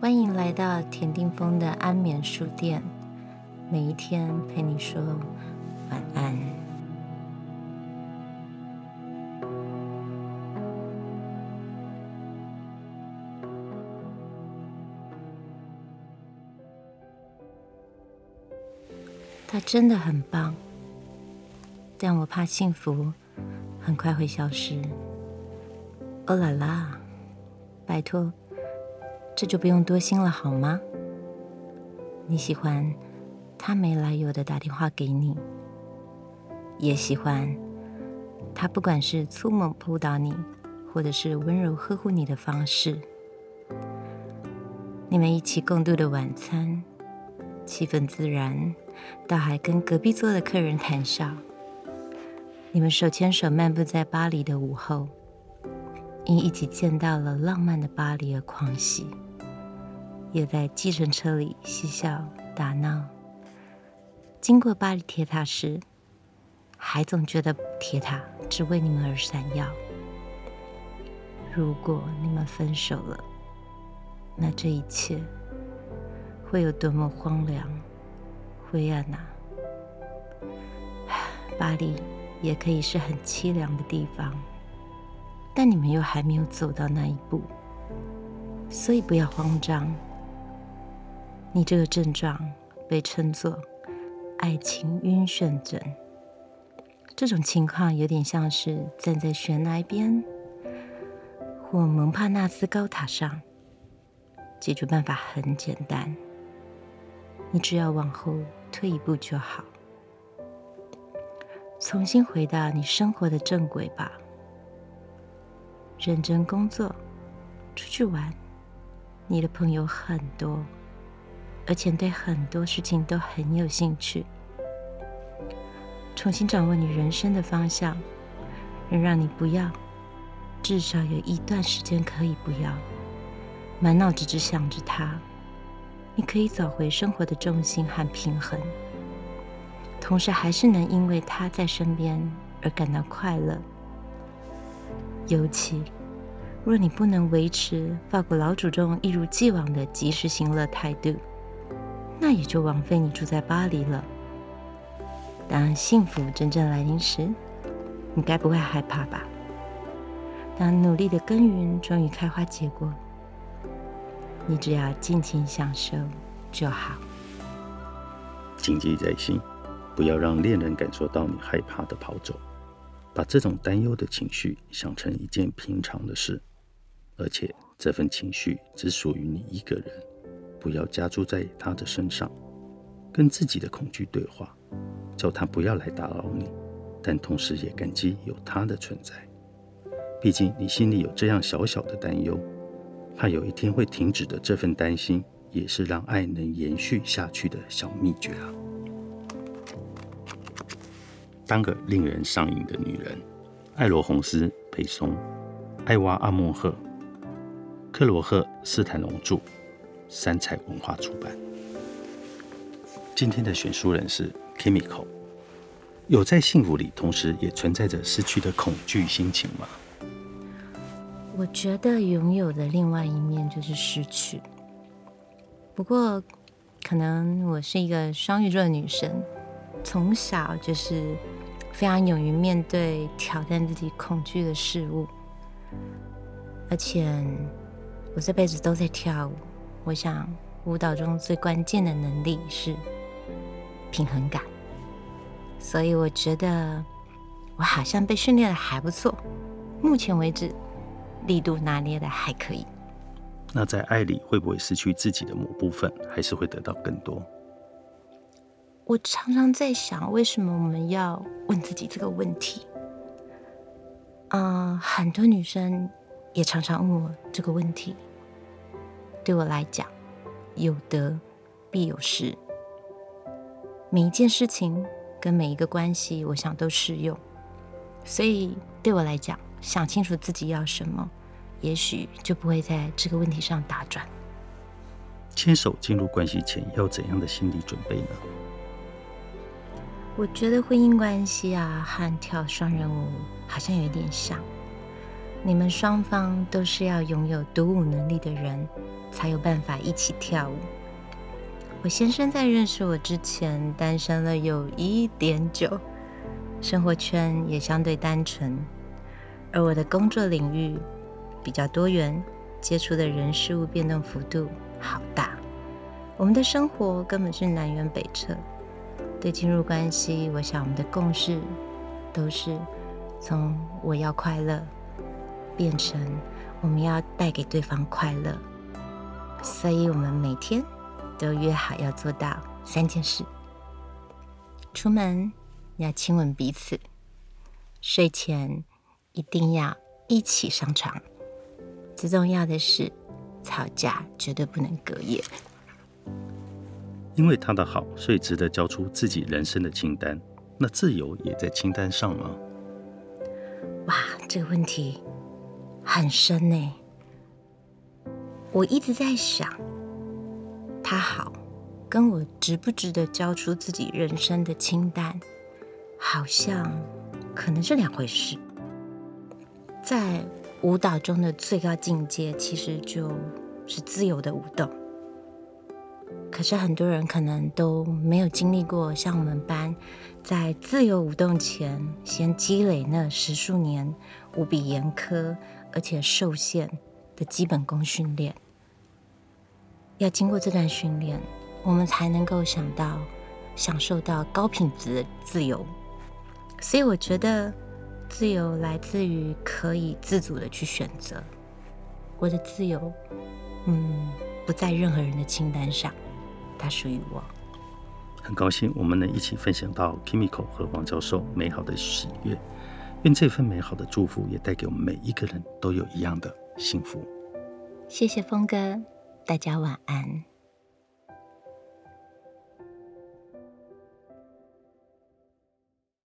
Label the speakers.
Speaker 1: 欢迎来到田定峰的安眠书店，每一天陪你说晚安。他真的很棒，但我怕幸福很快会消失。欧啦啦，拜托。这就不用多心了，好吗？你喜欢他没来由的打电话给你，也喜欢他不管是粗猛扑倒你，或者是温柔呵护你的方式。你们一起共度的晚餐，气氛自然，倒还跟隔壁桌的客人谈笑。你们手牵手漫步在巴黎的午后，因一起见到了浪漫的巴黎而狂喜。也在计程车里嬉笑打闹。经过巴黎铁塔时，还总觉得铁塔只为你们而闪耀。如果你们分手了，那这一切会有多么荒凉、灰暗啊！巴黎也可以是很凄凉的地方，但你们又还没有走到那一步，所以不要慌张。你这个症状被称作“爱情晕眩症”。这种情况有点像是站在悬崖边或蒙帕纳斯高塔上。解决办法很简单，你只要往后退一步就好，重新回到你生活的正轨吧。认真工作，出去玩，你的朋友很多。而且对很多事情都很有兴趣，重新掌握你人生的方向，能让你不要，至少有一段时间可以不要，满脑子只想着他，你可以找回生活的重心和平衡，同时还是能因为他在身边而感到快乐。尤其若你不能维持法国老祖宗一如既往的及时行乐态度。那也就枉费你住在巴黎了。当幸福真正来临时，你该不会害怕吧？当努力的耕耘终于开花结果，你只要尽情享受就好。
Speaker 2: 谨记在心，不要让恋人感受到你害怕的跑走。把这种担忧的情绪想成一件平常的事，而且这份情绪只属于你一个人。不要加注在他的身上，跟自己的恐惧对话，叫他不要来打扰你，但同时也感激有他的存在。毕竟你心里有这样小小的担忧，怕有一天会停止的这份担心，也是让爱能延续下去的小秘诀啊！当个令人上瘾的女人，艾罗洪斯·佩松，艾娃·阿莫赫，克罗赫·斯坦龙著。三彩文化出版。今天的选书人是 Kimiko。有在幸福里，同时也存在着失去的恐惧心情吗？
Speaker 1: 我觉得拥有的另外一面就是失去。不过，可能我是一个双鱼座的女生，从小就是非常勇于面对挑战自己恐惧的事物，而且我这辈子都在跳舞。我想，舞蹈中最关键的能力是平衡感，所以我觉得我好像被训练的还不错。目前为止，力度拿捏的还可以。
Speaker 2: 那在爱里会不会失去自己的某部分，还是会得到更多？
Speaker 1: 我常常在想，为什么我们要问自己这个问题？嗯，很多女生也常常问我这个问题。对我来讲，有得必有失。每一件事情跟每一个关系，我想都适用。所以对我来讲，想清楚自己要什么，也许就不会在这个问题上打转。
Speaker 2: 牵手进入关系前，要怎样的心理准备呢？
Speaker 1: 我觉得婚姻关系啊，和跳双人舞好像有点像。你们双方都是要拥有独舞能力的人，才有办法一起跳舞。我先生在认识我之前，单身了有一点久，生活圈也相对单纯，而我的工作领域比较多元，接触的人事物变动幅度好大。我们的生活根本是南辕北辙。对进入关系，我想我们的共识都是从我要快乐变成我们要带给对方快乐，所以我们每天。都约好要做到三件事：出门要亲吻彼此，睡前一定要一起上床。最重要的是，吵架绝对不能隔夜。
Speaker 2: 因为他的好，所以值得交出自己人生的清单。那自由也在清单上吗？
Speaker 1: 哇，这个问题很深呢。我一直在想。他好，跟我值不值得交出自己人生的清单，好像可能是两回事。在舞蹈中的最高境界，其实就是自由的舞动。可是很多人可能都没有经历过像我们班，在自由舞动前，先积累那十数年无比严苛而且受限的基本功训练。要经过这段训练，我们才能够想到享受到高品质的自由。所以我觉得，自由来自于可以自主的去选择。我的自由，嗯，不在任何人的清单上，它属于我。
Speaker 2: 很高兴我们能一起分享到 Kimiko 和王教授美好的喜悦。愿这份美好的祝福也带给我们每一个人都有一样的幸福。
Speaker 1: 谢谢峰哥。大家晚安。